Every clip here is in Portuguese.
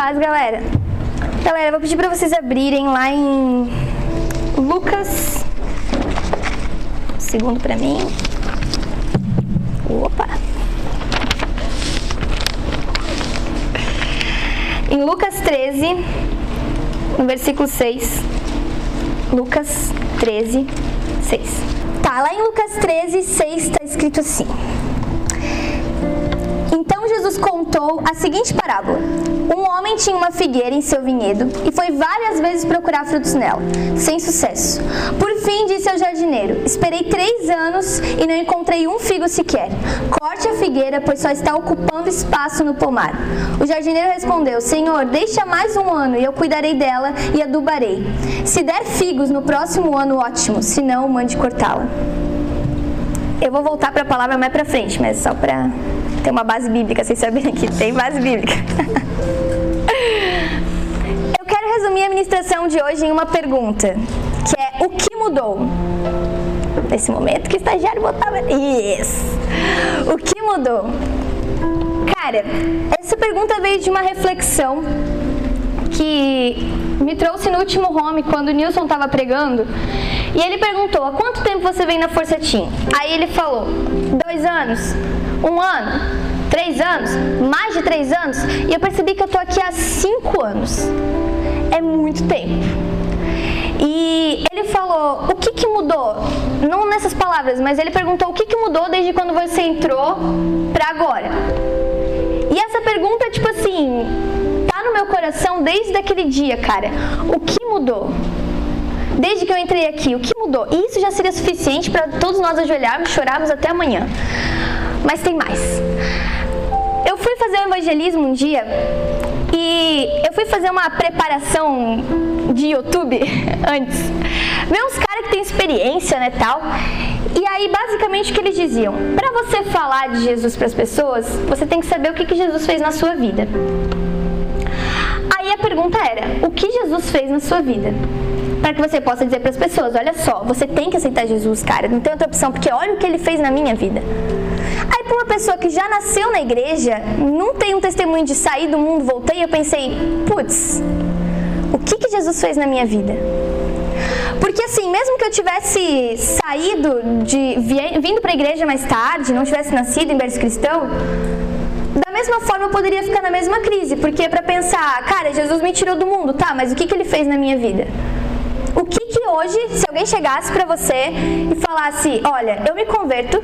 Galera. Galera, eu vou pedir para vocês abrirem lá em Lucas. Segundo para mim. Opa. Em Lucas 13, no versículo 6. Lucas 13, 6. Tá, lá em Lucas 13, 6 está escrito assim. Jesus contou a seguinte parábola: Um homem tinha uma figueira em seu vinhedo e foi várias vezes procurar frutos nela, sem sucesso. Por fim, disse ao jardineiro: Esperei três anos e não encontrei um figo sequer. Corte a figueira, pois só está ocupando espaço no pomar. O jardineiro respondeu: Senhor, deixa mais um ano e eu cuidarei dela e adubarei. Se der figos no próximo ano, ótimo, se não, mande cortá-la. Eu vou voltar para a palavra mais para frente, mas só para tem uma base bíblica, vocês saberem que tem base bíblica. Eu quero resumir a ministração de hoje em uma pergunta, que é o que mudou? Nesse momento que o estagiário botava. Isso! O que mudou? Cara, essa pergunta veio de uma reflexão que me trouxe no último home quando o Nilson estava pregando. E ele perguntou: há quanto tempo você vem na Força Team? Aí ele falou: dois anos. Um ano? Três anos? Mais de três anos? E eu percebi que eu tô aqui há cinco anos. É muito tempo. E ele falou, o que, que mudou? Não nessas palavras, mas ele perguntou o que, que mudou desde quando você entrou para agora. E essa pergunta, tipo assim, tá no meu coração desde aquele dia, cara. O que mudou? Desde que eu entrei aqui, o que mudou? E isso já seria suficiente para todos nós ajoelharmos, chorarmos até amanhã. Mas tem mais. Eu fui fazer um evangelismo um dia e eu fui fazer uma preparação de YouTube antes. Ver uns caras que têm experiência, né, tal. E aí, basicamente, o que eles diziam? Para você falar de Jesus para as pessoas, você tem que saber o que, que Jesus fez na sua vida. Aí a pergunta era: o que Jesus fez na sua vida? Para que você possa dizer para as pessoas: olha só, você tem que aceitar Jesus, cara, não tem outra opção, porque olha o que ele fez na minha vida. Aí, para uma pessoa que já nasceu na igreja, não tem um testemunho de sair do mundo, voltei, eu pensei: putz, o que, que Jesus fez na minha vida? Porque assim, mesmo que eu tivesse saído de vindo para a igreja mais tarde, não tivesse nascido em berço cristão, da mesma forma eu poderia ficar na mesma crise, porque é para pensar, cara, Jesus me tirou do mundo, tá, mas o que, que ele fez na minha vida? O que que hoje, se alguém chegasse para você e falasse, olha, eu me converto,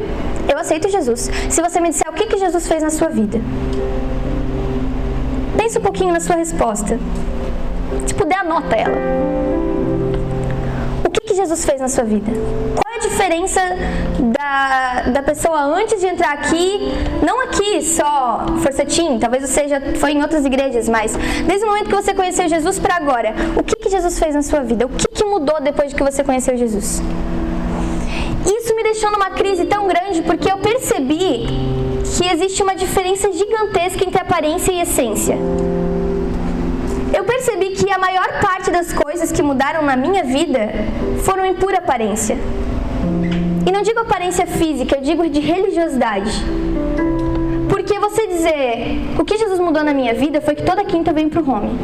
eu aceito Jesus. Se você me disser o que que Jesus fez na sua vida, pense um pouquinho na sua resposta. Se puder, anota ela. O que que Jesus fez na sua vida? Diferença da, da pessoa antes de entrar aqui, não aqui só Forcetim, talvez você já foi em outras igrejas, mas desde o momento que você conheceu Jesus para agora, o que, que Jesus fez na sua vida? O que, que mudou depois de que você conheceu Jesus? Isso me deixou numa crise tão grande porque eu percebi que existe uma diferença gigantesca entre aparência e essência. Eu percebi que a maior parte das coisas que mudaram na minha vida foram em pura aparência. E não digo aparência física, eu digo de religiosidade. Porque você dizer o que Jesus mudou na minha vida foi que toda quinta eu venho pro home.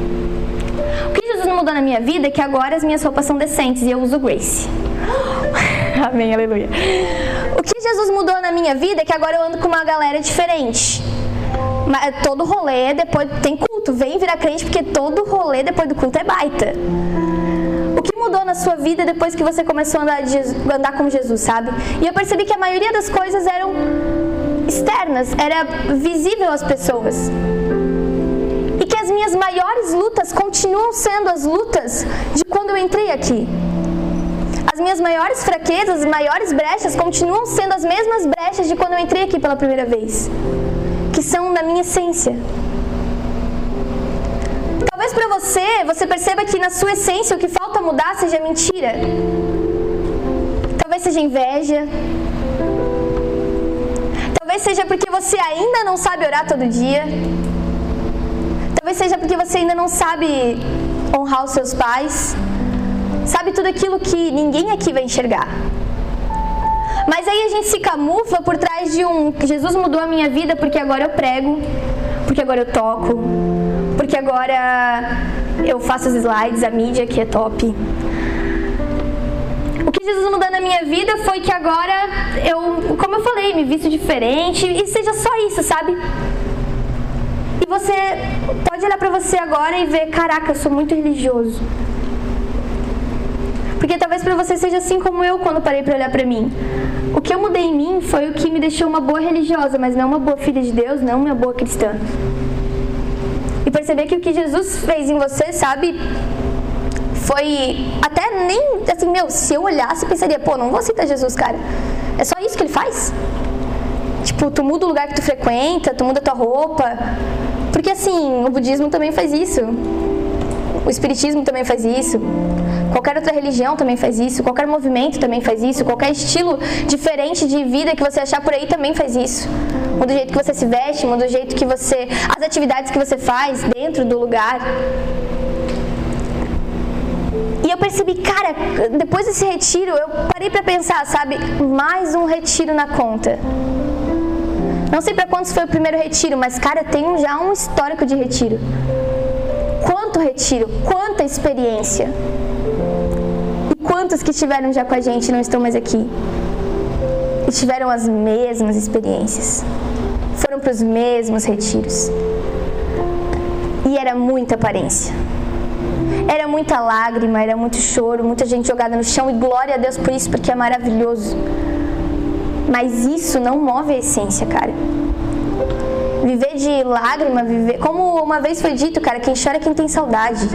O que Jesus mudou na minha vida é que agora as minhas roupas são decentes e eu uso Grace. Amém, aleluia. O que Jesus mudou na minha vida é que agora eu ando com uma galera diferente. Mas todo rolê depois tem culto. Vem virar crente porque todo rolê depois do culto é baita. O que mudou na sua vida depois que você começou a andar, Jesus, andar com Jesus, sabe? E eu percebi que a maioria das coisas eram externas, era visível às pessoas. E que as minhas maiores lutas continuam sendo as lutas de quando eu entrei aqui. As minhas maiores fraquezas, as maiores brechas continuam sendo as mesmas brechas de quando eu entrei aqui pela primeira vez, que são da minha essência. Para você, você perceba que na sua essência o que falta mudar seja mentira. Talvez seja inveja. Talvez seja porque você ainda não sabe orar todo dia. Talvez seja porque você ainda não sabe honrar os seus pais. Sabe tudo aquilo que ninguém aqui vai enxergar. Mas aí a gente se camufla por trás de um Jesus mudou a minha vida porque agora eu prego, porque agora eu toco, porque agora eu faço os slides, a mídia que é top. O que Jesus mudou na minha vida foi que agora eu, como eu falei, me visto diferente e seja só isso, sabe? E você pode olhar pra você agora e ver, caraca, eu sou muito religioso. Porque talvez para você seja assim como eu quando parei para olhar para mim. O que eu mudei em mim foi o que me deixou uma boa religiosa, mas não uma boa filha de Deus, não uma boa cristã. Perceber que o que Jesus fez em você, sabe, foi até nem assim, meu, se eu olhasse, pensaria, pô, não vou aceitar Jesus, cara. É só isso que ele faz? Tipo, tu muda o lugar que tu frequenta, tu muda tua roupa. Porque assim, o budismo também faz isso. O espiritismo também faz isso. Qualquer outra religião também faz isso, qualquer movimento também faz isso, qualquer estilo diferente de vida que você achar por aí também faz isso. Muda o jeito que você se veste, muda o jeito que você. as atividades que você faz dentro do lugar. E eu percebi, cara, depois desse retiro, eu parei para pensar, sabe, mais um retiro na conta. Não sei para quantos foi o primeiro retiro, mas cara, tenho já um histórico de retiro. Quanto retiro, quanta experiência. E quantos que estiveram já com a gente não estão mais aqui? E tiveram as mesmas experiências. Foram para os mesmos retiros. E era muita aparência. Era muita lágrima, era muito choro, muita gente jogada no chão e glória a Deus por isso, porque é maravilhoso. Mas isso não move a essência, cara. Viver de lágrima, viver. Como uma vez foi dito, cara, quem chora é quem tem saudade.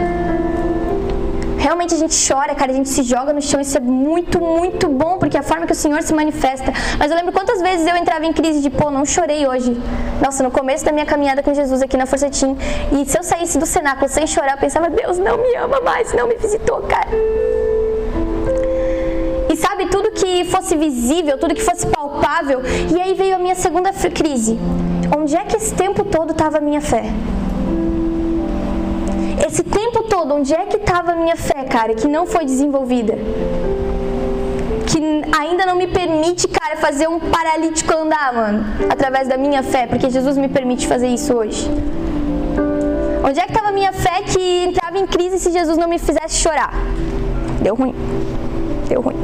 Realmente a gente chora, cara, a gente se joga no chão, isso é muito, muito bom, porque é a forma que o Senhor se manifesta. Mas eu lembro quantas vezes eu entrava em crise de, pô, não chorei hoje. Nossa, no começo da minha caminhada com Jesus aqui na Força Team, e se eu saísse do cenáculo sem chorar, eu pensava, Deus não me ama mais, não me visitou, cara. E sabe, tudo que fosse visível, tudo que fosse palpável, e aí veio a minha segunda crise. Onde é que esse tempo todo estava a minha fé? esse tempo todo, onde é que estava a minha fé, cara, que não foi desenvolvida? Que ainda não me permite, cara, fazer um paralítico andar, mano, através da minha fé, porque Jesus me permite fazer isso hoje. Onde é que estava a minha fé que entrava em crise se Jesus não me fizesse chorar? Deu ruim. Deu ruim.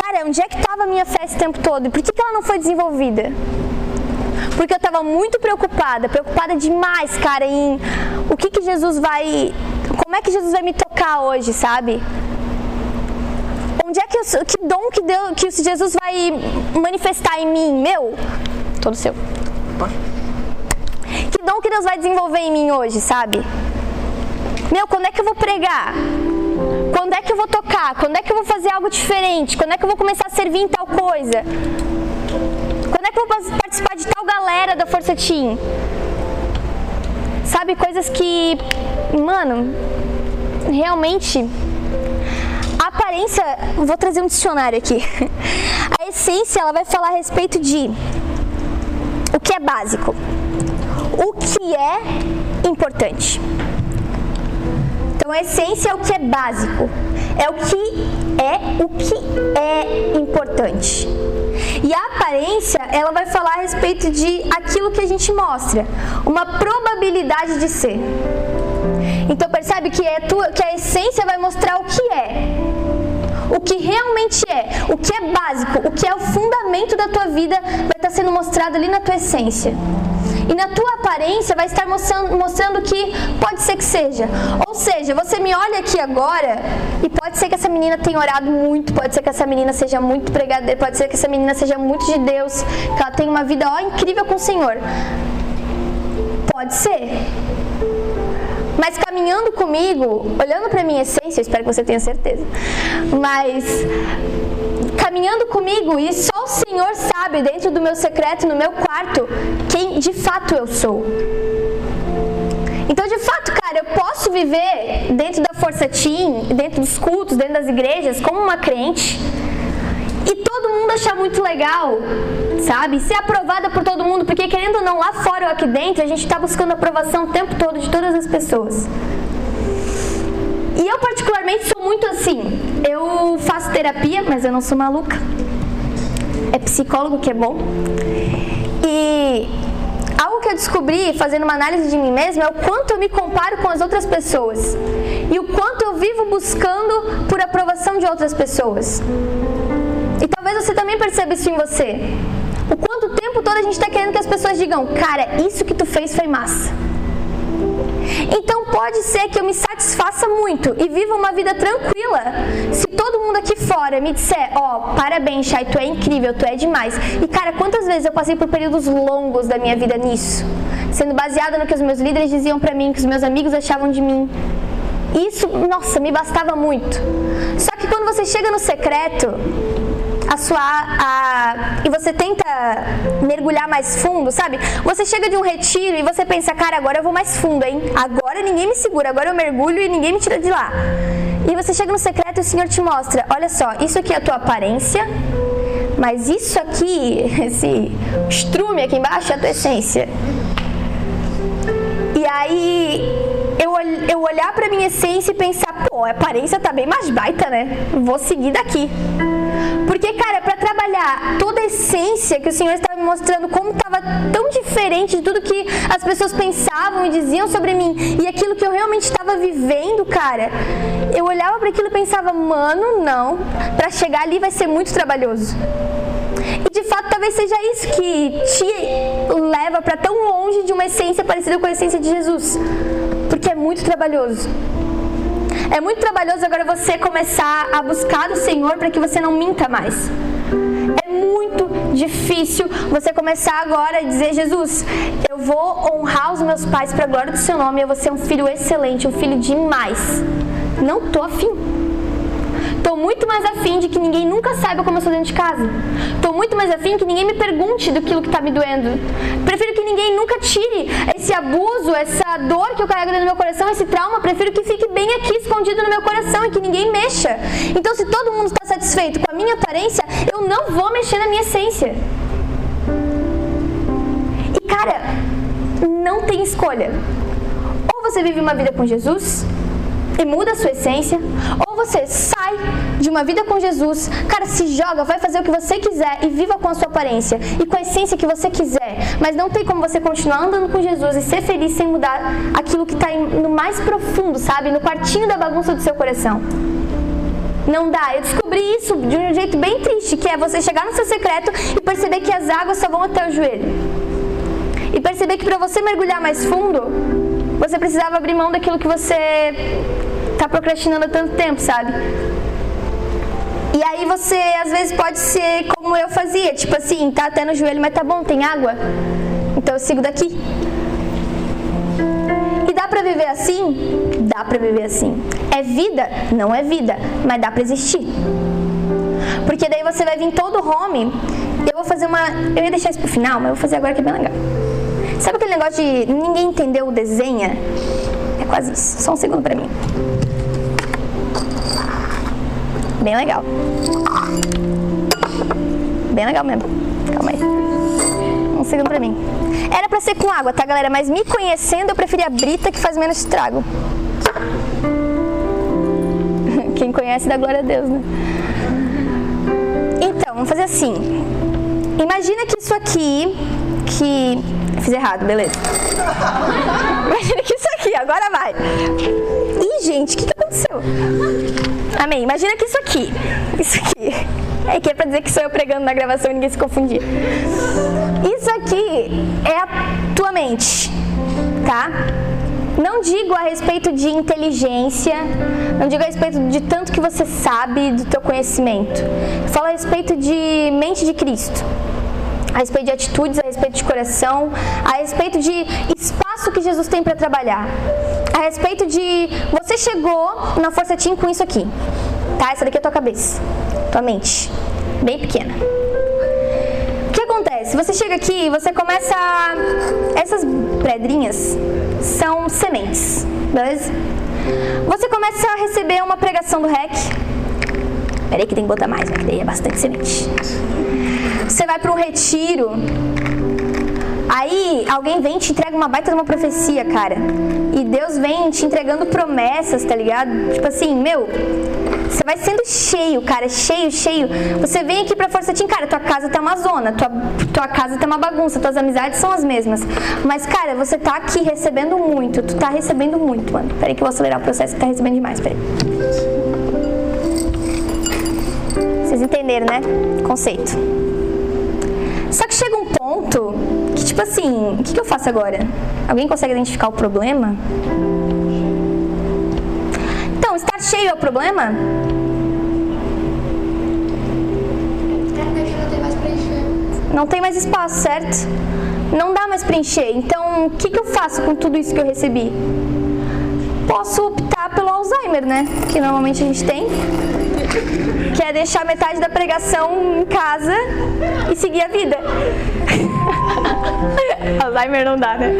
Cara, onde é que estava a minha fé esse tempo todo? E por que, que ela não foi desenvolvida? Porque eu estava muito preocupada, preocupada demais, cara, em o que que Jesus vai, como é que Jesus vai me tocar hoje, sabe? Onde é que eu, que dom que Deus, que Jesus vai manifestar em mim, meu? Todo seu. Que dom que Deus vai desenvolver em mim hoje, sabe? Meu, quando é que eu vou pregar? Quando é que eu vou tocar? Quando é que eu vou fazer algo diferente? Quando é que eu vou começar a servir em tal coisa? Quando é que eu vou participar de tal galera da Força Team? Sabe, coisas que, mano, realmente. A aparência, vou trazer um dicionário aqui. A essência, ela vai falar a respeito de o que é básico, o que é importante. Então, a essência é o que é básico, é o que é o que é importante. E a aparência, ela vai falar a respeito de aquilo que a gente mostra, uma probabilidade de ser. Então percebe que, é tua, que a essência vai mostrar o que é. O que realmente é, o que é básico, o que é o fundamento da tua vida vai estar sendo mostrado ali na tua essência. E na tua aparência vai estar mostrando, mostrando que pode ser que seja. Ou seja, você me olha aqui agora e pode ser que essa menina tenha orado muito, pode ser que essa menina seja muito pregadeira, pode ser que essa menina seja muito de Deus, que ela tenha uma vida ó, incrível com o Senhor. Pode ser. Mas caminhando comigo, olhando para minha essência, espero que você tenha certeza. Mas caminhando comigo e só o Senhor sabe, dentro do meu secreto, no meu quarto, quem de fato eu sou. Então, de fato, cara, eu posso viver dentro da Força Team, dentro dos cultos, dentro das igrejas, como uma crente e todo mundo achar muito legal, sabe? Ser aprovada por todo mundo, porque querendo ou não, lá fora ou aqui dentro, a gente está buscando aprovação o tempo todo de todas as pessoas. Eu, particularmente, sou muito assim. Eu faço terapia, mas eu não sou maluca. É psicólogo que é bom. E algo que eu descobri, fazendo uma análise de mim mesma, é o quanto eu me comparo com as outras pessoas. E o quanto eu vivo buscando por aprovação de outras pessoas. E talvez você também perceba isso em você. O quanto o tempo todo a gente está querendo que as pessoas digam, cara, isso que tu fez foi massa. Então pode ser que eu me satisfaça muito e viva uma vida tranquila se todo mundo aqui fora me disser, ó, oh, parabéns, Chay, tu é incrível, tu é demais. E cara, quantas vezes eu passei por períodos longos da minha vida nisso? Sendo baseada no que os meus líderes diziam para mim, que os meus amigos achavam de mim. Isso, nossa, me bastava muito. Só que quando você chega no secreto, a sua a, e você tenta mergulhar mais fundo, sabe? Você chega de um retiro e você pensa, cara, agora eu vou mais fundo, hein? Agora ninguém me segura, agora eu mergulho e ninguém me tira de lá. E você chega no secreto e o Senhor te mostra, olha só, isso aqui é a tua aparência, mas isso aqui, esse estrume aqui embaixo é a tua essência. E aí eu, eu olhar pra minha essência e pensar, pô, a aparência tá bem mais baita, né? Vou seguir daqui. Porque, cara, para trabalhar toda a essência que o Senhor estava me mostrando, como estava tão diferente de tudo que as pessoas pensavam e diziam sobre mim, e aquilo que eu realmente estava vivendo, cara, eu olhava para aquilo e pensava, mano, não, para chegar ali vai ser muito trabalhoso. E de fato, talvez seja isso que te leva para tão longe de uma essência parecida com a essência de Jesus, porque é muito trabalhoso. É muito trabalhoso agora você começar a buscar o Senhor para que você não minta mais. É muito difícil você começar agora a dizer: Jesus, eu vou honrar os meus pais para a glória do seu nome, eu vou ser um filho excelente, um filho demais. Não tô afim. Tô muito mais afim de que ninguém nunca saiba como eu sou dentro de casa. Tô muito mais afim que ninguém me pergunte do que tá me doendo. Prefiro que ninguém nunca tire esse abuso, essa dor que eu carrego dentro do meu coração, esse trauma. Prefiro que fique bem aqui escondido no meu coração e que ninguém mexa. Então, se todo mundo está satisfeito com a minha aparência, eu não vou mexer na minha essência. E cara, não tem escolha. Ou você vive uma vida com Jesus, e muda a sua essência, ou você sai de uma vida com Jesus, cara, se joga, vai fazer o que você quiser e viva com a sua aparência e com a essência que você quiser, mas não tem como você continuar andando com Jesus e ser feliz sem mudar aquilo que está no mais profundo, sabe? No quartinho da bagunça do seu coração. Não dá. Eu descobri isso de um jeito bem triste, que é você chegar no seu secreto e perceber que as águas só vão até o joelho. E perceber que para você mergulhar mais fundo, você precisava abrir mão daquilo que você tá procrastinando há tanto tempo, sabe? E aí você às vezes pode ser como eu fazia, tipo assim, tá até no joelho, mas tá bom, tem água. Então eu sigo daqui. E dá pra viver assim? Dá pra viver assim. É vida? Não é vida, mas dá pra existir. Porque daí você vai vir todo home. Eu vou fazer uma. Eu ia deixar isso pro final, mas eu vou fazer agora que é bem legal. Sabe aquele negócio de ninguém entendeu o desenha? É quase isso. Só um segundo pra mim. Bem legal. Bem legal mesmo. Calma aí. Um segundo pra mim. Era pra ser com água, tá, galera? Mas me conhecendo, eu preferi a brita que faz menos estrago. Quem conhece dá glória a Deus, né? Então, vamos fazer assim. Imagina que isso aqui, que Fiz errado, beleza. Imagina que aqui, agora vai. Ih, gente, o que, que aconteceu? Amém. Imagina que isso aqui, isso aqui, é que é pra dizer que sou eu pregando na gravação e ninguém se confundir. Isso aqui é a tua mente, tá? Não digo a respeito de inteligência, não digo a respeito de tanto que você sabe do teu conhecimento. Falo a respeito de mente de Cristo a respeito de atitudes, a respeito de coração, a respeito de espaço que Jesus tem para trabalhar, a respeito de você chegou na Força Team com isso aqui, tá? Essa daqui é a tua cabeça, tua mente, bem pequena. O que acontece? Você chega aqui e você começa. A... Essas pedrinhas são sementes, beleza? Você começa a receber uma pregação do REC. Peraí que tem que botar mais, né? Daí é bastante semente. Você vai para um retiro. Aí alguém vem e te entrega uma baita de uma profecia, cara. E Deus vem te entregando promessas, tá ligado? Tipo assim, meu, você vai sendo cheio, cara, cheio, cheio. Você vem aqui pra Força Team, cara, tua casa tá uma zona, tua, tua casa tá uma bagunça, tuas amizades são as mesmas. Mas, cara, você tá aqui recebendo muito, tu tá recebendo muito, mano. Peraí que eu vou acelerar o processo, que tá recebendo demais, peraí. Vocês entenderam, né? Conceito. Só que chega um ponto que, tipo assim, o que, que eu faço agora? Alguém consegue identificar o problema? Então, estar cheio é o problema? Não tem mais espaço, certo? Não dá mais preencher. Então, o que, que eu faço com tudo isso que eu recebi? Posso optar pelo Alzheimer, né? Que normalmente a gente tem que é deixar metade da pregação em casa e seguir a vida. Alzheimer não dá, né?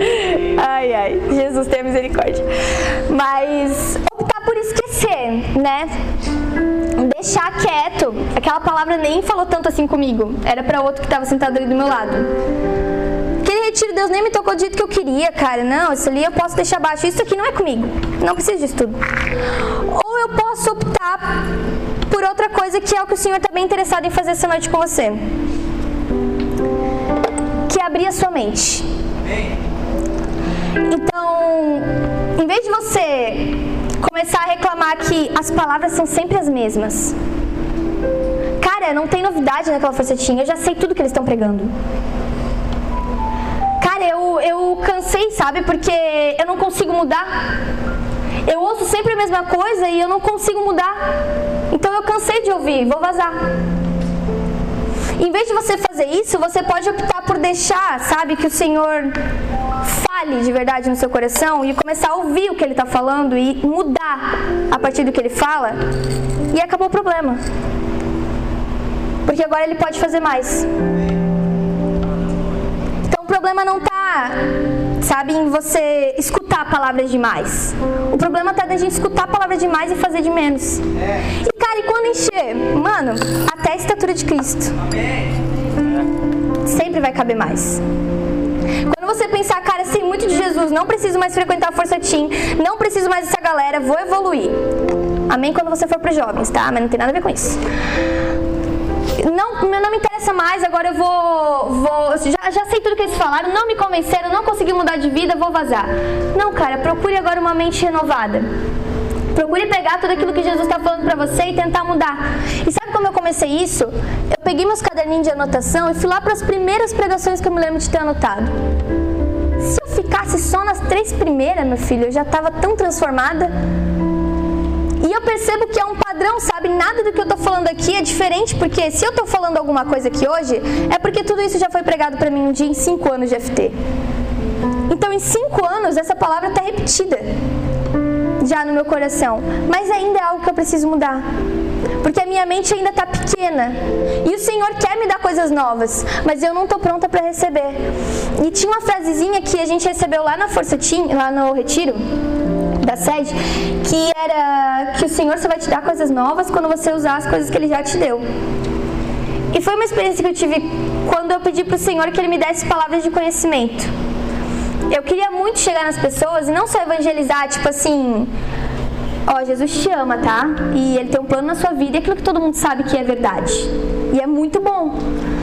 Ai, ai, Jesus tenha misericórdia. Mas optar por esquecer, né? Deixar quieto. Aquela palavra nem falou tanto assim comigo. Era para outro que estava sentado ali do meu lado aquele retiro Deus nem me tocou do jeito que eu queria, cara. Não, isso ali eu posso deixar baixo. Isso aqui não é comigo. Não preciso disso tudo. Ou eu posso optar por outra coisa que é o que o Senhor está bem interessado em fazer essa noite com você. Que é abrir a sua mente. Então, em vez de você começar a reclamar que as palavras são sempre as mesmas. Cara, não tem novidade naquela facetinha, eu já sei tudo que eles estão pregando. Cara, eu, eu cansei, sabe? Porque eu não consigo mudar. Eu ouço sempre a mesma coisa e eu não consigo mudar. Então eu cansei de ouvir, vou vazar. Em vez de você fazer isso, você pode optar por deixar, sabe, que o Senhor fale de verdade no seu coração e começar a ouvir o que ele está falando e mudar a partir do que ele fala. E acabou o problema. Porque agora ele pode fazer mais problema não tá, sabe, em você escutar palavras demais. O problema tá da gente escutar palavras demais e fazer de menos. E cara, e quando encher? Mano, até a estatura de Cristo. Sempre vai caber mais. Quando você pensar, cara, sei muito de Jesus, não preciso mais frequentar a Força Team, não preciso mais dessa galera, vou evoluir. Amém quando você for para jovens, tá? Mas não tem nada a ver com isso não, não me interessa mais, agora eu vou. vou já, já sei tudo que eles falaram, não me convenceram, não consegui mudar de vida, vou vazar. Não, cara, procure agora uma mente renovada. Procure pegar tudo aquilo que Jesus está falando para você e tentar mudar. E sabe como eu comecei isso? Eu peguei meus caderninhos de anotação e fui lá para as primeiras pregações que eu me lembro de ter anotado. Se eu ficasse só nas três primeiras, meu filho, eu já estava tão transformada. E eu percebo que é um padrão, sabe? Nada do que eu tô falando aqui é diferente, porque se eu tô falando alguma coisa aqui hoje, é porque tudo isso já foi pregado para mim um dia em cinco anos de FT. Então, em cinco anos, essa palavra está repetida já no meu coração, mas ainda é algo que eu preciso mudar. Porque a minha mente ainda está pequena. E o Senhor quer me dar coisas novas, mas eu não estou pronta para receber. E tinha uma frasezinha que a gente recebeu lá na Força Team, lá no Retiro, da sede, que era que o Senhor só vai te dar coisas novas quando você usar as coisas que Ele já te deu. E foi uma experiência que eu tive quando eu pedi para o Senhor que Ele me desse palavras de conhecimento. Eu queria muito chegar nas pessoas e não só evangelizar, tipo assim, ó, Jesus te ama, tá? E Ele tem um plano na sua vida e aquilo que todo mundo sabe que é verdade. E é muito bom.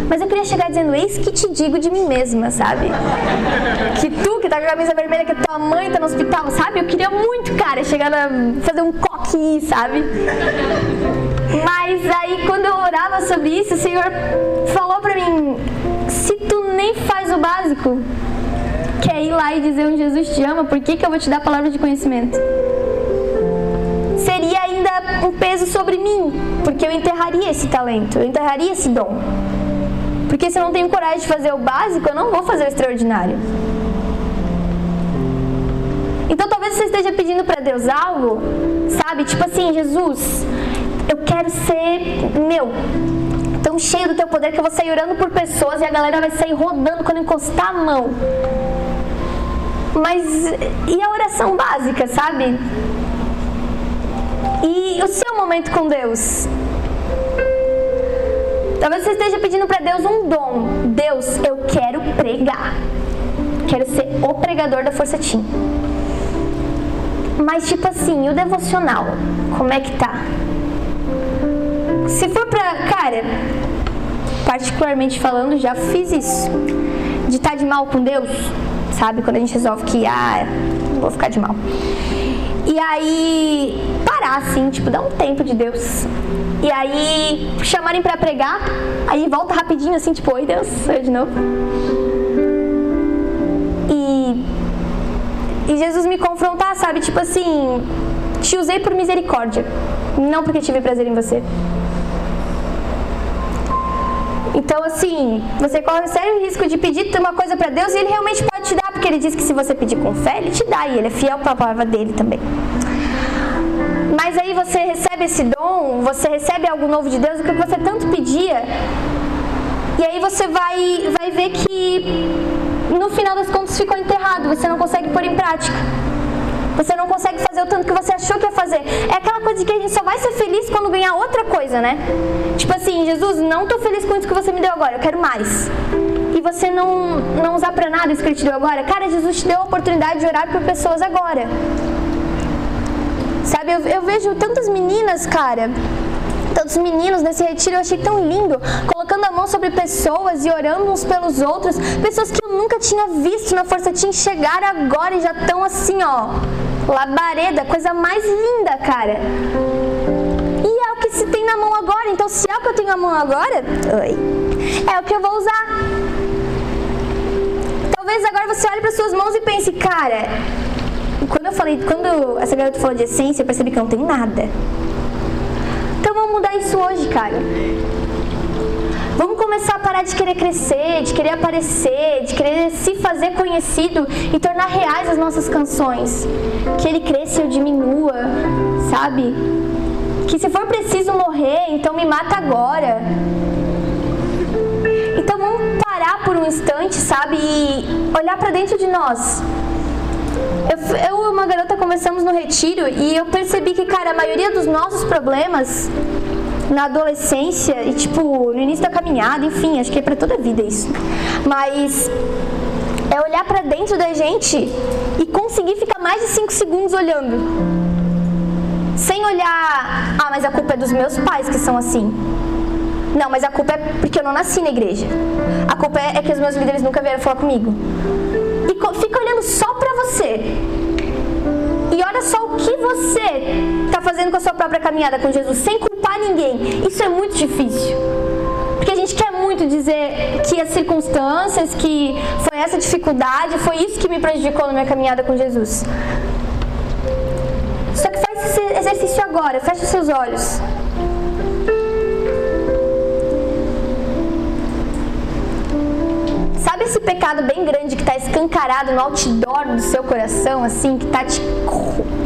Mas eu queria chegar dizendo, eis que te digo de mim mesma, sabe? Que tu que tá com a camisa vermelha, que tua mãe tá no hospital, sabe? Eu queria muito, cara, chegar a fazer um coque, sabe? Mas aí quando eu orava sobre isso, o Senhor falou pra mim, se tu nem faz o básico, quer ir lá e dizer um Jesus te ama, por que, que eu vou te dar palavra de conhecimento? Seria ainda um peso sobre mim, porque eu enterraria esse talento, eu enterraria esse dom. Porque se eu não tenho coragem de fazer o básico, eu não vou fazer o extraordinário. Então talvez você esteja pedindo para Deus algo, sabe? Tipo assim, Jesus, eu quero ser meu, tão cheio do teu poder que eu vou sair orando por pessoas e a galera vai sair rodando quando encostar a mão. Mas e a oração básica, sabe? E o seu momento com Deus? Talvez você esteja pedindo para Deus um dom. Deus, eu quero pregar. Quero ser o pregador da Força Team. Mas tipo assim, o devocional, como é que tá? Se for pra. Cara, particularmente falando, já fiz isso. De estar tá de mal com Deus, sabe? Quando a gente resolve que, ah, vou ficar de mal. E aí, parar assim, tipo, dar um tempo de Deus. E aí, chamarem pra pregar, aí volta rapidinho assim, tipo, oi Deus, eu de novo. E, e Jesus me confrontar, sabe? Tipo assim, te usei por misericórdia, não porque tive prazer em você. Então, assim, você corre sério risco de pedir uma coisa para Deus e Ele realmente pode te dar, porque Ele diz que se você pedir com fé, Ele te dá e Ele é fiel para a palavra dele também. Mas aí você recebe esse dom, você recebe algo novo de Deus, o que você tanto pedia, e aí você vai, vai ver que no final das contas ficou enterrado, você não consegue pôr em prática. Você não consegue fazer o tanto que você achou que ia fazer. É aquela coisa de que a gente só vai ser feliz quando ganhar outra coisa, né? Tipo assim, Jesus, não tô feliz com isso que você me deu agora, eu quero mais. E você não, não usar pra nada isso que ele te deu agora. Cara, Jesus te deu a oportunidade de orar por pessoas agora. Sabe, eu, eu vejo tantas meninas, cara, tantos meninos nesse retiro, eu achei tão lindo, colocando a mão sobre pessoas e orando uns pelos outros, pessoas que eu nunca tinha visto na Força Team chegar agora e já estão assim, ó, Labareda, coisa mais linda, cara. E é o que se tem na mão agora. Então, se é o que eu tenho na mão agora, oi, é o que eu vou usar. Talvez agora você olhe para suas mãos e pense, cara, quando eu falei, quando essa garota falou de essência, eu percebi que não tem nada. Isso hoje, cara. Vamos começar a parar de querer crescer, de querer aparecer, de querer se fazer conhecido e tornar reais as nossas canções. Que ele cresça e eu diminua, sabe? Que se for preciso morrer, então me mata agora. Então vamos parar por um instante, sabe? E olhar para dentro de nós. Eu, eu e uma garota conversamos no retiro e eu percebi que, cara, a maioria dos nossos problemas na adolescência e tipo no início da caminhada, enfim, acho que é para toda a vida isso. Mas é olhar para dentro da gente e conseguir ficar mais de 5 segundos olhando. Sem olhar, ah, mas a culpa é dos meus pais que são assim. Não, mas a culpa é porque eu não nasci na igreja. A culpa é, é que os meus líderes nunca vieram falar comigo. E fica olhando só pra você e olha só o que você está fazendo com a sua própria caminhada com Jesus, sem ninguém. Isso é muito difícil. Porque a gente quer muito dizer que as circunstâncias, que foi essa dificuldade, foi isso que me prejudicou na minha caminhada com Jesus. Só que faz esse exercício agora, fecha seus olhos. Sabe esse pecado bem grande que está escancarado no outdoor do seu coração, assim, que está te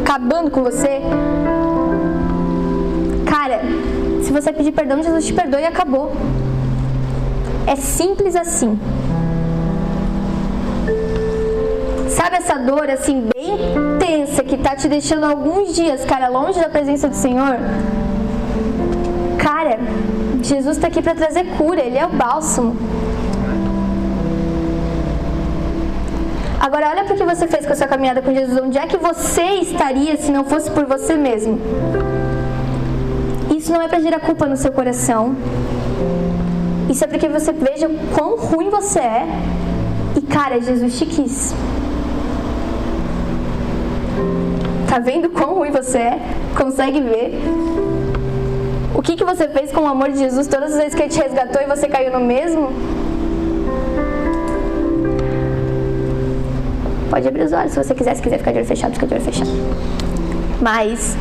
acabando com você? Cara, se você pedir perdão, Jesus te perdoa e acabou. É simples assim. Sabe essa dor assim bem tensa que tá te deixando alguns dias, cara, longe da presença do Senhor? Cara, Jesus está aqui para trazer cura, ele é o bálsamo. Agora olha para o que você fez com a sua caminhada com Jesus. Onde é que você estaria se não fosse por você mesmo? Isso não é para gerar culpa no seu coração. Isso é para que você veja quão ruim você é. E cara, Jesus te quis. Tá vendo quão ruim você é? Consegue ver? O que, que você fez com o amor de Jesus todas as vezes que ele te resgatou e você caiu no mesmo? Pode abrir os olhos se você quiser, se quiser ficar de olho fechado, fica de olho fechado. Mas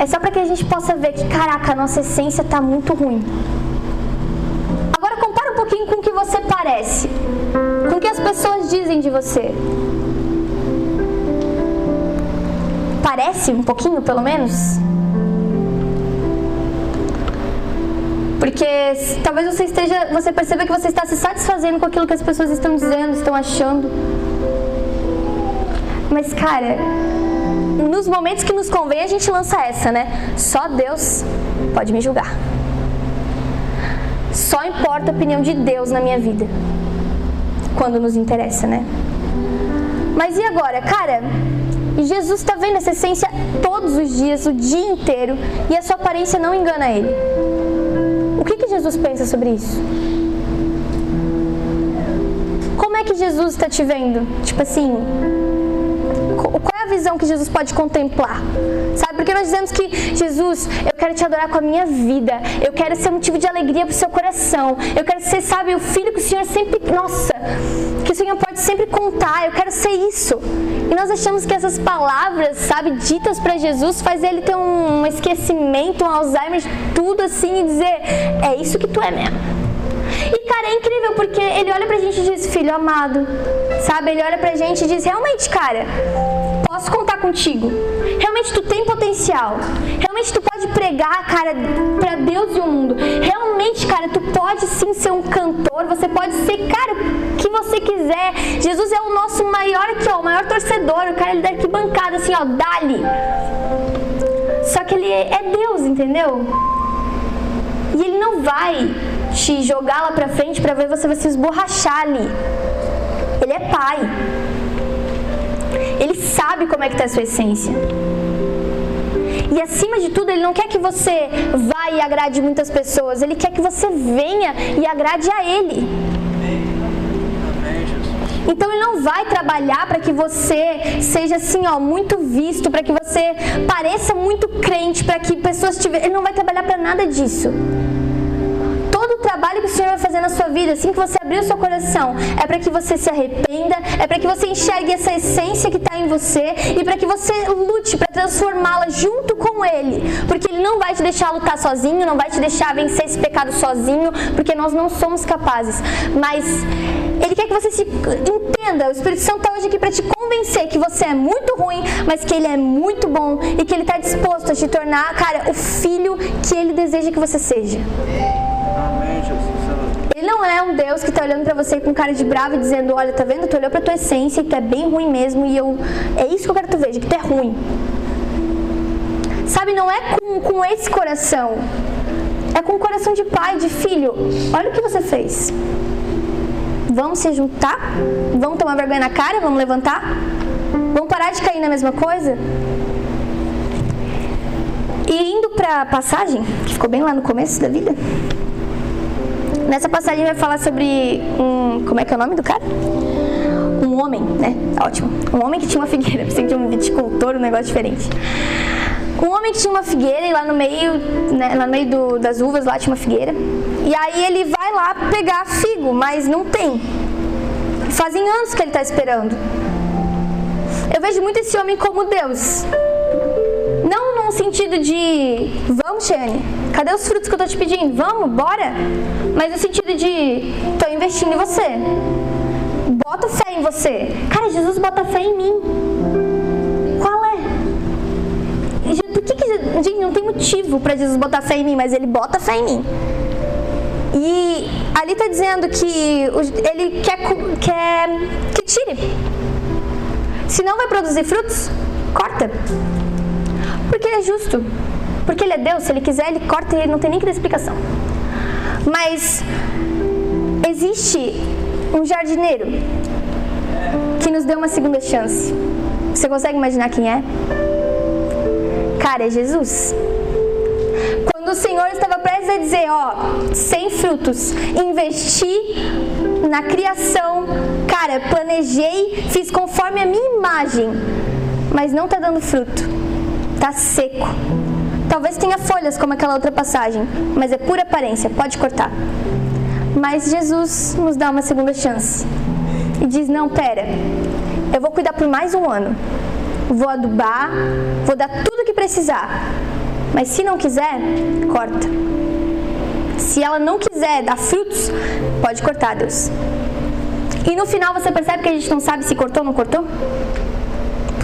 é só para que a gente possa ver que, caraca, a nossa essência tá muito ruim. Agora compara um pouquinho com o que você parece, com o que as pessoas dizem de você. Parece um pouquinho, pelo menos? Porque talvez você esteja, você perceba que você está se satisfazendo com aquilo que as pessoas estão dizendo, estão achando. Mas, cara, nos momentos que nos convém, a gente lança essa, né? Só Deus pode me julgar. importa a opinião de Deus na minha vida. Quando nos interessa, né? Mas e agora? Cara, Jesus está vendo essa essência todos os dias, o dia inteiro, e a sua aparência não engana ele. O que, que Jesus pensa sobre isso? Como é que Jesus está te vendo? Tipo assim, visão que Jesus pode contemplar. Sabe? Porque nós dizemos que Jesus, eu quero te adorar com a minha vida. Eu quero ser motivo de alegria para o seu coração. Eu quero ser, sabe, o filho que o Senhor sempre, nossa, que o Senhor pode sempre contar. Eu quero ser isso. E nós achamos que essas palavras, sabe, ditas para Jesus, faz ele ter um esquecimento, um Alzheimer, tudo assim e dizer, é isso que tu é mesmo. E cara, é incrível porque ele olha pra gente e diz, filho amado, sabe? Ele olha pra gente e diz, realmente, cara, posso contar contigo. Realmente tu tem potencial. Realmente tu pode pregar, cara, para Deus e o mundo. Realmente, cara, tu pode sim ser um cantor. Você pode ser, cara, o que você quiser. Jesus é o nosso maior aqui, ó, o maior torcedor. O cara ele da arquibancada, assim, ó, dali. Só que ele é Deus, entendeu? E ele não vai te jogar lá pra frente para ver você vai se esborrachar ali. Ele é pai. Ele sabe como é que está a sua essência. E acima de tudo, ele não quer que você vá e agrade muitas pessoas, ele quer que você venha e agrade a ele. Então ele não vai trabalhar para que você seja assim, ó, muito visto, para que você pareça muito crente, para que pessoas te vejam. Ele não vai trabalhar para nada disso trabalho que o Senhor vai fazer na sua vida, assim que você abrir o seu coração, é para que você se arrependa, é para que você enxergue essa essência que está em você e para que você lute para transformá-la junto com Ele, porque Ele não vai te deixar lutar sozinho, não vai te deixar vencer esse pecado sozinho, porque nós não somos capazes. Mas Ele quer que você se entenda. O Espírito Santo está hoje aqui para te convencer que você é muito ruim, mas que Ele é muito bom e que Ele está disposto a te tornar, cara, o filho que Ele deseja que você seja. Ele não é um Deus que está olhando para você com cara de bravo e dizendo: Olha, tá vendo? Tu olhou para tua essência e tu é bem ruim mesmo e eu. É isso que eu quero que tu veja, que tu é ruim. Sabe, não é com, com esse coração. É com o coração de pai, de filho. Olha o que você fez. Vamos se juntar? Vamos tomar vergonha na cara? Vamos levantar? Vamos parar de cair na mesma coisa? E indo para a passagem, que ficou bem lá no começo da vida. Nessa passagem vai falar sobre um. Como é que é o nome do cara? Um homem, né? Ótimo. Um homem que tinha uma figueira. Pensei que tinha um viticultor, um negócio diferente. Um homem que tinha uma figueira e lá no meio, né, lá no meio do, das uvas lá tinha uma figueira. E aí ele vai lá pegar figo, mas não tem. Fazem anos que ele está esperando. Eu vejo muito esse homem como Deus. Num sentido de vamos, Shane, cadê os frutos que eu tô te pedindo? Vamos, bora? Mas no sentido de tô investindo em você. Bota fé em você. Cara, Jesus bota fé em mim. Qual é? Por que, que gente, não tem motivo para Jesus botar fé em mim, mas ele bota fé em mim. E ali tá dizendo que ele quer, quer que tire. Se não vai produzir frutos, corta. Ele é justo. Porque ele é Deus, se ele quiser, ele corta e ele não tem nem que dar explicação. Mas existe um jardineiro que nos deu uma segunda chance. Você consegue imaginar quem é? Cara, é Jesus. Quando o Senhor estava prestes a dizer, ó, sem frutos, investi na criação, cara, planejei, fiz conforme a minha imagem, mas não está dando fruto Tá seco. Talvez tenha folhas como aquela outra passagem, mas é pura aparência, pode cortar. Mas Jesus nos dá uma segunda chance e diz: Não, pera, eu vou cuidar por mais um ano. Vou adubar, vou dar tudo o que precisar. Mas se não quiser, corta. Se ela não quiser dar frutos, pode cortar, Deus. E no final você percebe que a gente não sabe se cortou ou não cortou?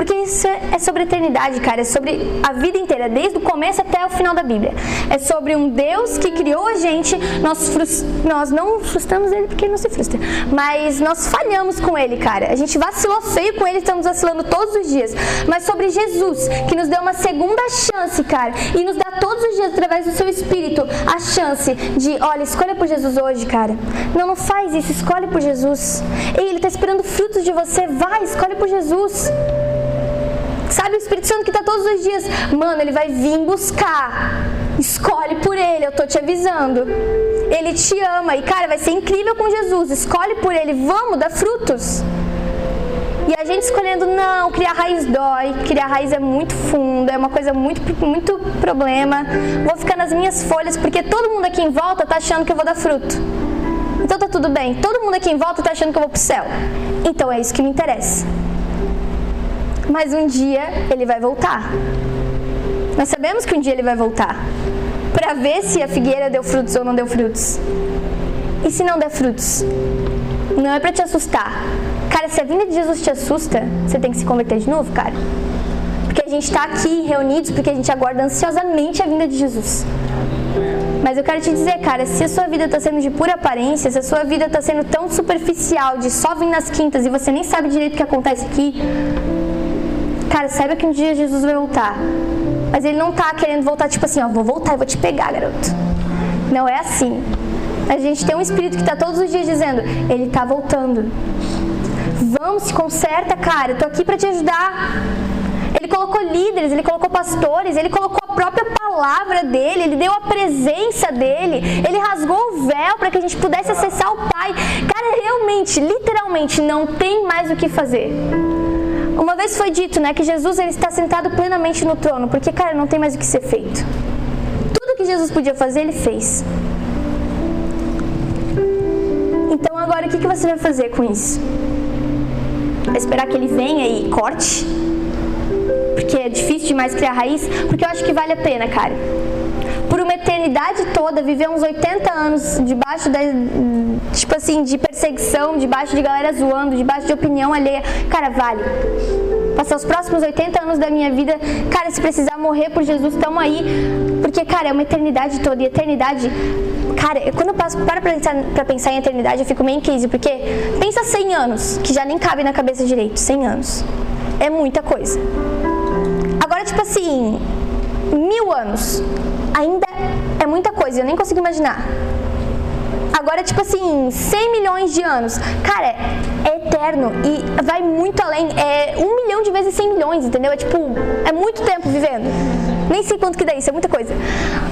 Porque isso é sobre eternidade, cara. É sobre a vida inteira, desde o começo até o final da Bíblia. É sobre um Deus que criou a gente. Nós, nós não frustramos ele porque ele não se frustra. Mas nós falhamos com ele, cara. A gente vacilou feio com ele, estamos vacilando todos os dias. Mas sobre Jesus, que nos deu uma segunda chance, cara. E nos dá todos os dias, através do seu Espírito, a chance de, olha, escolha por Jesus hoje, cara. Não, não faz isso, escolhe por Jesus. Ei, ele está esperando frutos de você. Vai, escolhe por Jesus. Sabe, o Espírito Santo que está todos os dias, mano, ele vai vir buscar. Escolhe por ele, eu tô te avisando. Ele te ama e, cara, vai ser incrível com Jesus. Escolhe por ele, vamos dar frutos. E a gente escolhendo, não, criar raiz dói, criar raiz é muito fundo, é uma coisa muito, muito problema. Vou ficar nas minhas folhas porque todo mundo aqui em volta tá achando que eu vou dar fruto. Então tá tudo bem, todo mundo aqui em volta tá achando que eu vou pro céu. Então é isso que me interessa mas um dia ele vai voltar. Nós sabemos que um dia ele vai voltar para ver se a figueira deu frutos ou não deu frutos. E se não der frutos? Não é para te assustar. Cara, se a vinda de Jesus te assusta, você tem que se converter de novo, cara. Porque a gente está aqui reunidos porque a gente aguarda ansiosamente a vinda de Jesus. Mas eu quero te dizer, cara, se a sua vida está sendo de pura aparência, se a sua vida está sendo tão superficial, de só vir nas quintas e você nem sabe direito o que acontece aqui, Cara, saiba que um dia Jesus vai voltar. Mas ele não tá querendo voltar tipo assim, ó, vou voltar e vou te pegar, garoto. Não é assim. A gente tem um espírito que está todos os dias dizendo, ele está voltando. Vamos, se conserta, cara. Eu tô aqui para te ajudar. Ele colocou líderes, ele colocou pastores, ele colocou a própria palavra dele, ele deu a presença dele, ele rasgou o véu para que a gente pudesse acessar o Pai. Cara, realmente, literalmente, não tem mais o que fazer. Uma vez foi dito, né, que Jesus ele está sentado plenamente no trono, porque cara, não tem mais o que ser feito. Tudo que Jesus podia fazer, ele fez. Então agora o que, que você vai fazer com isso? Vai esperar que ele venha e corte? Porque é difícil demais criar raiz? Porque eu acho que vale a pena, cara eternidade toda, viver uns 80 anos debaixo da, tipo assim, de perseguição, debaixo de galera zoando, debaixo de opinião alheia, cara, vale. Passar os próximos 80 anos da minha vida, cara, se precisar morrer por Jesus, estamos aí. Porque, cara, é uma eternidade toda. E eternidade, cara, quando eu passo, para pensar, pra pensar em eternidade, eu fico meio em crise. Porque pensa 100 anos, que já nem cabe na cabeça direito. 100 anos. É muita coisa. Agora, tipo assim, mil anos ainda muita coisa, eu nem consigo imaginar. Agora, tipo assim, 100 milhões de anos. Cara, é eterno e vai muito além. É um milhão de vezes 100 milhões, entendeu? É tipo, é muito tempo vivendo. Nem sei quanto que dá isso, é muita coisa.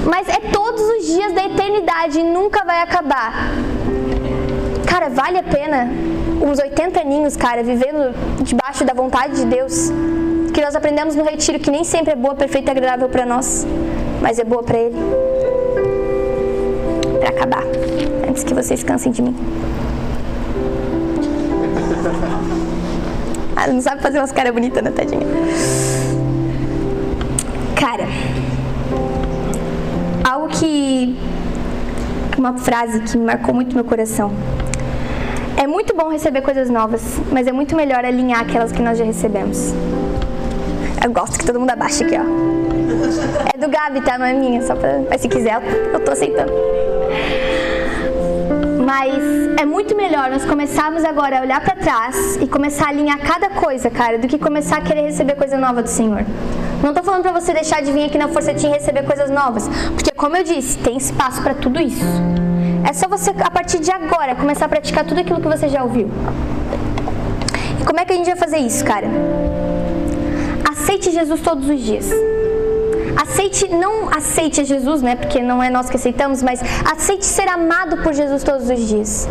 Mas é todos os dias da eternidade e nunca vai acabar. Cara, vale a pena uns 80 aninhos, cara, vivendo debaixo da vontade de Deus. Que nós aprendemos no retiro que nem sempre é boa, perfeita e agradável para nós mas é boa para ele. Para acabar, antes que vocês cansem de mim. Ah, não sabe fazer umas caras bonitas, né, tadinha? Cara, algo que. Uma frase que marcou muito meu coração. É muito bom receber coisas novas, mas é muito melhor alinhar aquelas que nós já recebemos. Eu gosto que todo mundo abaixe aqui, ó. É do Gabi, tá? Não é minha, só pra. Mas se quiser, eu tô aceitando. Mas é muito melhor nós começarmos agora a olhar para trás e começar a alinhar cada coisa, cara, do que começar a querer receber coisa nova do Senhor. Não tô falando para você deixar de vir aqui na Força Team receber coisas novas, porque como eu disse, tem espaço para tudo isso. É só você a partir de agora começar a praticar tudo aquilo que você já ouviu. E como é que a gente vai fazer isso, cara? Aceite Jesus todos os dias. Aceite, não aceite Jesus, né? Porque não é nós que aceitamos, mas aceite ser amado por Jesus todos os dias.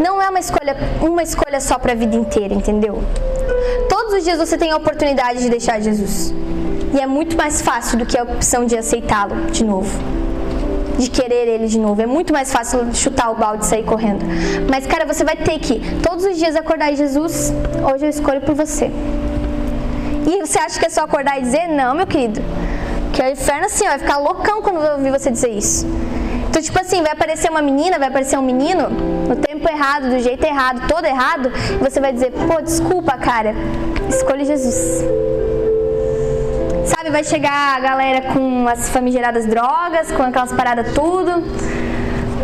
Não é uma escolha, uma escolha só para a vida inteira, entendeu? Todos os dias você tem a oportunidade de deixar Jesus. E é muito mais fácil do que a opção de aceitá-lo de novo. De querer ele de novo. É muito mais fácil chutar o balde e sair correndo. Mas, cara, você vai ter que todos os dias acordar Jesus, hoje eu escolho por você. Você acha que é só acordar e dizer? Não, meu querido. Que o inferno assim vai ficar loucão quando ouvir você dizer isso. Então, tipo assim, vai aparecer uma menina, vai aparecer um menino, no tempo errado, do jeito errado, todo errado, e você vai dizer, pô, desculpa, cara, escolhe Jesus. Sabe, vai chegar a galera com as famigeradas drogas, com aquelas paradas tudo,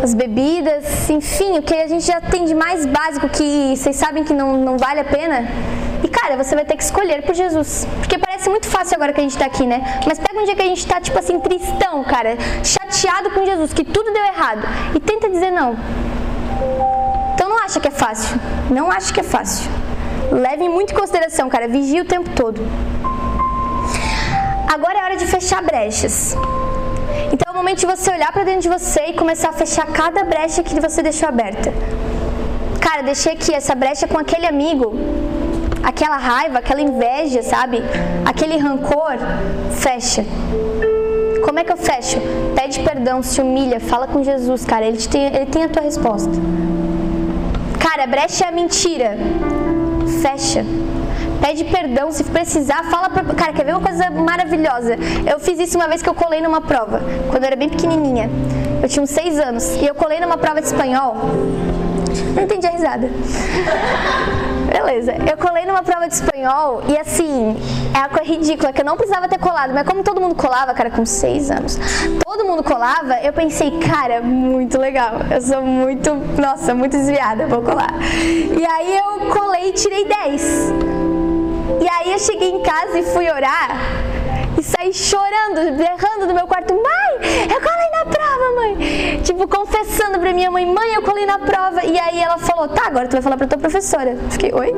as bebidas, enfim, o que a gente já tem de mais básico que vocês sabem que não, não vale a pena. E cara, você vai ter que escolher por Jesus. Porque parece muito fácil agora que a gente tá aqui, né? Mas pega um dia que a gente tá, tipo assim, tristão, cara, chateado com Jesus, que tudo deu errado. E tenta dizer não. Então não acha que é fácil. Não acha que é fácil. Leve muito em consideração, cara. Vigie o tempo todo. Agora é hora de fechar brechas. Então é o momento de você olhar para dentro de você e começar a fechar cada brecha que você deixou aberta. Cara, deixei aqui essa brecha com aquele amigo, aquela raiva, aquela inveja, sabe? Aquele rancor, fecha. Como é que eu fecho? Pede perdão, se humilha, fala com Jesus, cara. Ele tem, ele tem a tua resposta. Cara, brecha é a mentira. Fecha. Pede perdão, se precisar, fala pra. Cara, quer ver uma coisa maravilhosa? Eu fiz isso uma vez que eu colei numa prova, quando eu era bem pequenininha. Eu tinha uns seis anos. E eu colei numa prova de espanhol. Não entendi a risada. Beleza, eu colei numa prova de espanhol e assim, é uma coisa ridícula que eu não precisava ter colado, mas como todo mundo colava, cara, com seis anos, todo mundo colava, eu pensei, cara, muito legal, eu sou muito, nossa, muito desviada, vou colar. E aí eu colei e tirei 10. E aí eu cheguei em casa e fui orar e saí chorando, berrando no meu quarto, mãe, eu colei na prova, mãe. Tipo, confessando pra minha mãe, mãe, eu colei na prova. E aí ela falou, tá, agora tu vai falar pra tua professora. Fiquei, oi?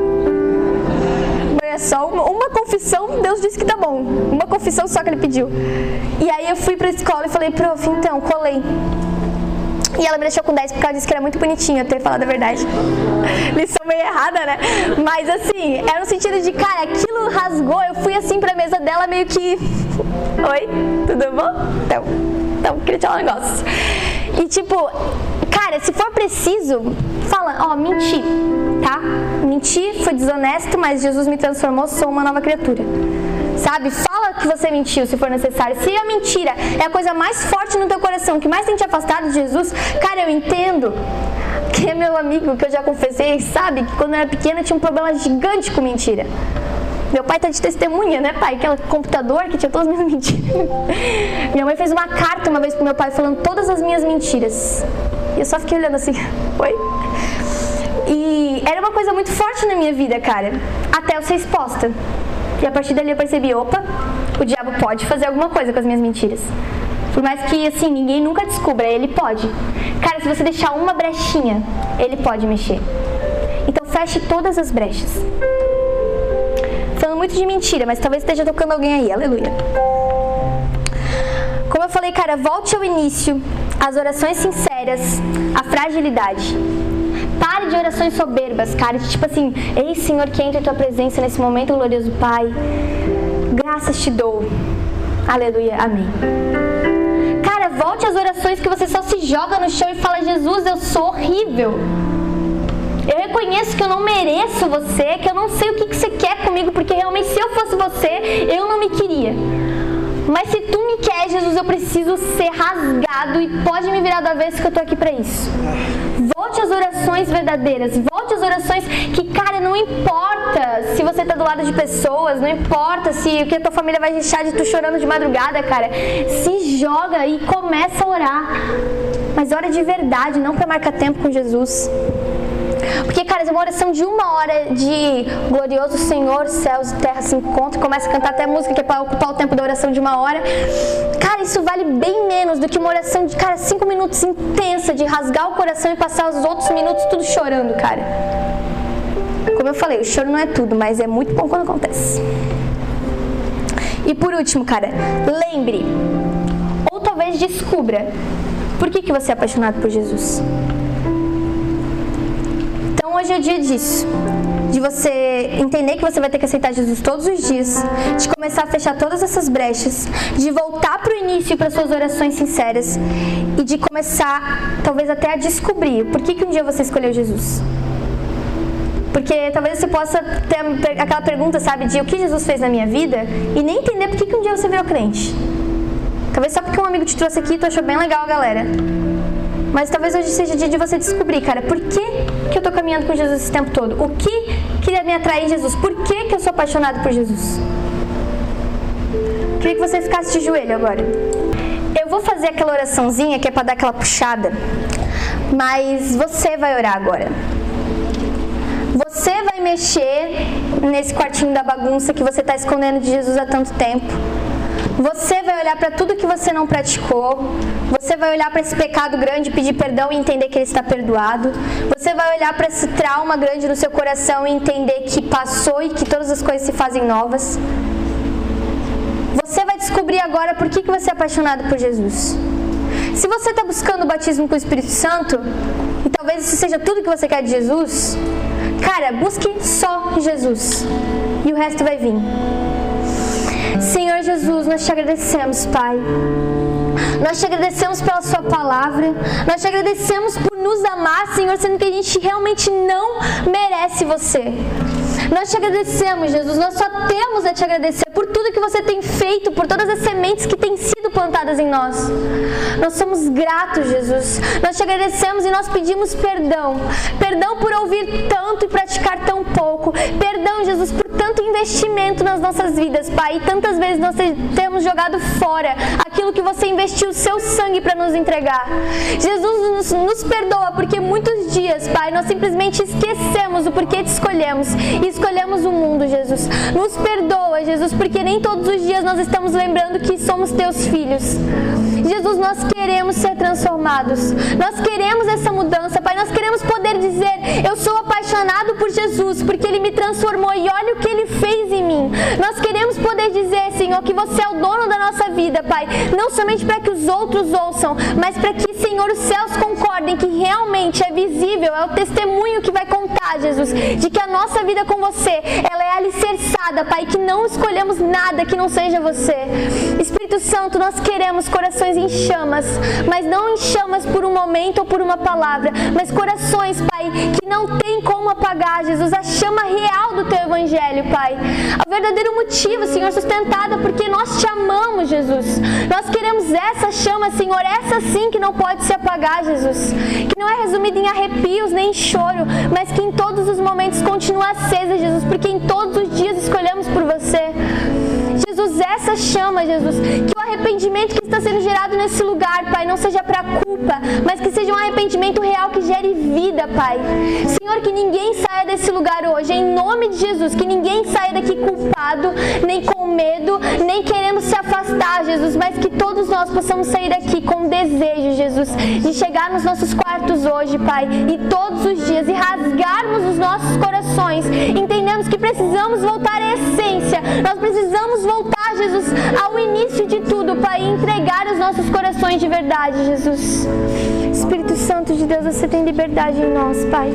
É só uma, uma confissão, Deus disse que tá bom. Uma confissão só que ele pediu. E aí eu fui pra escola e falei, prof, então, colei. E ela me deixou com 10 porque ela disse que era muito bonitinho eu ter falado a verdade. Lição meio errada, né? Mas assim, era no sentido de, cara, aquilo rasgou, eu fui assim pra mesa dela meio que. Oi, tudo bom? Então, então queria te falar um negócio. E tipo, cara, se for preciso, fala, ó, oh, menti, tá? Menti, foi desonesto, mas Jesus me transformou, sou uma nova criatura sabe? Fala que você mentiu se for necessário. Se a mentira é a coisa mais forte no teu coração, que mais tem te afastado de Jesus, cara, eu entendo. Que é meu amigo, que eu já confessei, sabe que quando eu era pequena tinha um problema gigante com mentira. Meu pai tá de testemunha, né, pai? Aquele computador que tinha todas as minhas mentiras. Minha mãe fez uma carta uma vez pro meu pai falando todas as minhas mentiras. E eu só fiquei olhando assim, oi? E era uma coisa muito forte na minha vida, cara. Até eu ser exposta. E a partir dali eu percebi, opa, o diabo pode fazer alguma coisa com as minhas mentiras. Por mais que assim ninguém nunca descubra, ele pode. Cara, se você deixar uma brechinha, ele pode mexer. Então feche todas as brechas. Falando muito de mentira, mas talvez esteja tocando alguém aí, aleluia. Como eu falei, cara, volte ao início, as orações sinceras, a fragilidade. Pare de orações soberbas, cara. Tipo assim, ei Senhor, que entre a tua presença nesse momento, glorioso Pai. Graças te dou. Aleluia, amém. Cara, volte às orações que você só se joga no chão e fala: Jesus, eu sou horrível. Eu reconheço que eu não mereço você, que eu não sei o que, que você quer comigo, porque realmente se eu fosse você, eu não me queria. Mas se tu me quer, Jesus, eu preciso ser rasgado e pode me virar da vez que eu tô aqui para isso. Volte às orações verdadeiras, volte às orações que, cara, não importa se você tá do lado de pessoas, não importa se o que a tua família vai deixar de tu chorando de madrugada, cara. Se joga e começa a orar. Mas ora de verdade, não para marcar tempo com Jesus. Porque, cara, é uma oração de uma hora de glorioso Senhor, céus e terra se encontram, começa a cantar até música que é para ocupar o tempo da oração de uma hora. Cara, isso vale bem menos do que uma oração de, cara, cinco minutos intensa, de rasgar o coração e passar os outros minutos tudo chorando, cara. Como eu falei, o choro não é tudo, mas é muito bom quando acontece. E por último, cara, lembre, ou talvez descubra, por que, que você é apaixonado por Jesus? Hoje é dia disso. De você entender que você vai ter que aceitar Jesus todos os dias, de começar a fechar todas essas brechas, de voltar para o início para suas orações sinceras e de começar, talvez até a descobrir por que, que um dia você escolheu Jesus. Porque talvez você possa ter aquela pergunta, sabe, de o que Jesus fez na minha vida e nem entender por que, que um dia você virou crente. Talvez só porque um amigo te trouxe aqui e tu achou bem legal, galera. Mas talvez hoje seja dia de você descobrir, cara, por que, que eu tô caminhando com Jesus esse tempo todo? O que queria me atrair Jesus? Por que, que eu sou apaixonado por Jesus? Queria que você ficasse de joelho agora. Eu vou fazer aquela oraçãozinha que é para dar aquela puxada, mas você vai orar agora. Você vai mexer nesse quartinho da bagunça que você está escondendo de Jesus há tanto tempo. Você vai olhar para tudo que você não praticou. Você vai olhar para esse pecado grande, pedir perdão e entender que ele está perdoado. Você vai olhar para esse trauma grande no seu coração e entender que passou e que todas as coisas se fazem novas. Você vai descobrir agora por que, que você é apaixonado por Jesus. Se você está buscando o batismo com o Espírito Santo, e talvez isso seja tudo que você quer de Jesus, cara, busque só Jesus. E o resto vai vir. Jesus, nós te agradecemos, Pai. Nós te agradecemos pela Sua palavra. Nós te agradecemos por nos amar, Senhor, sendo que a gente realmente não merece você. Nós te agradecemos, Jesus. Nós só temos a te agradecer por tudo que você tem feito, por todas as sementes que têm sido plantadas em nós. Nós somos gratos, Jesus. Nós te agradecemos e nós pedimos perdão. Perdão por ouvir tanto e praticar tão pouco. Perdão, Jesus, por tanto investimento nas nossas vidas, Pai. E tantas vezes nós temos jogado fora aquilo que você investiu o seu sangue para nos entregar. Jesus nos, nos perdoa porque muitos dias, Pai, nós simplesmente esquecemos o porquê te escolhemos e escolhemos o mundo, Jesus. Nos perdoa, Jesus, porque nem todos os dias nós estamos lembrando que somos teus filhos. Jesus, nós queremos ser transformados. Nós queremos essa mudança, Pai. Nós queremos poder dizer: Eu sou apaixonado por Jesus, porque Ele me transformou e olha o que Ele fez em mim. Nós queremos poder dizer, Senhor, que você é o dono da nossa vida, Pai. Não somente para que os outros ouçam, mas para que, Senhor, os céus concordem que realmente é visível, é o testemunho que vai contar, Jesus, de que a nossa vida com você, ela é alicerçada, Pai, que não escolhemos nada que não seja você. Espírito Santo, nós queremos corações em chamas, mas não em chamas por um momento ou por uma palavra, mas corações, Pai, que não tem como apagar, Jesus, a chama real do teu evangelho, Pai. O verdadeiro motivo, Senhor, sustentada porque nós te amamos, Jesus. Nós queremos essa chama, Senhor, essa sim que não pode se apagar, Jesus. Que não é resumida em arrepios nem em choro, mas que em todos os momentos continua acesa, Jesus, porque em todos os dias escolhemos por você. Jesus, essa chama, Jesus, que o arrependimento que está sendo gerado nesse lugar, Pai, não seja para culpa, mas que seja um arrependimento real que gere vida, Pai. Senhor, que ninguém saia desse lugar hoje, em nome de Jesus, que ninguém saia daqui culpado, nem com medo, nem querendo se afastar, Jesus, mas que todos nós possamos sair daqui com desejo, Jesus, de chegar nos nossos quartos hoje, Pai, e todos os dias, e rasgarmos os nossos corações, entendemos que precisamos voltar à essência, nós precisamos voltar, Jesus, ao início de tudo, Pai, e entregar os nossos corações de verdade, Jesus. Espírito Santo de Deus, você tem liberdade em nós, Pai.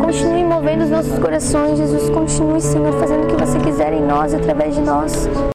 Continue movendo os nossos corações, Jesus. Continue, Senhor, fazendo o que você quiser em nós, através de nós.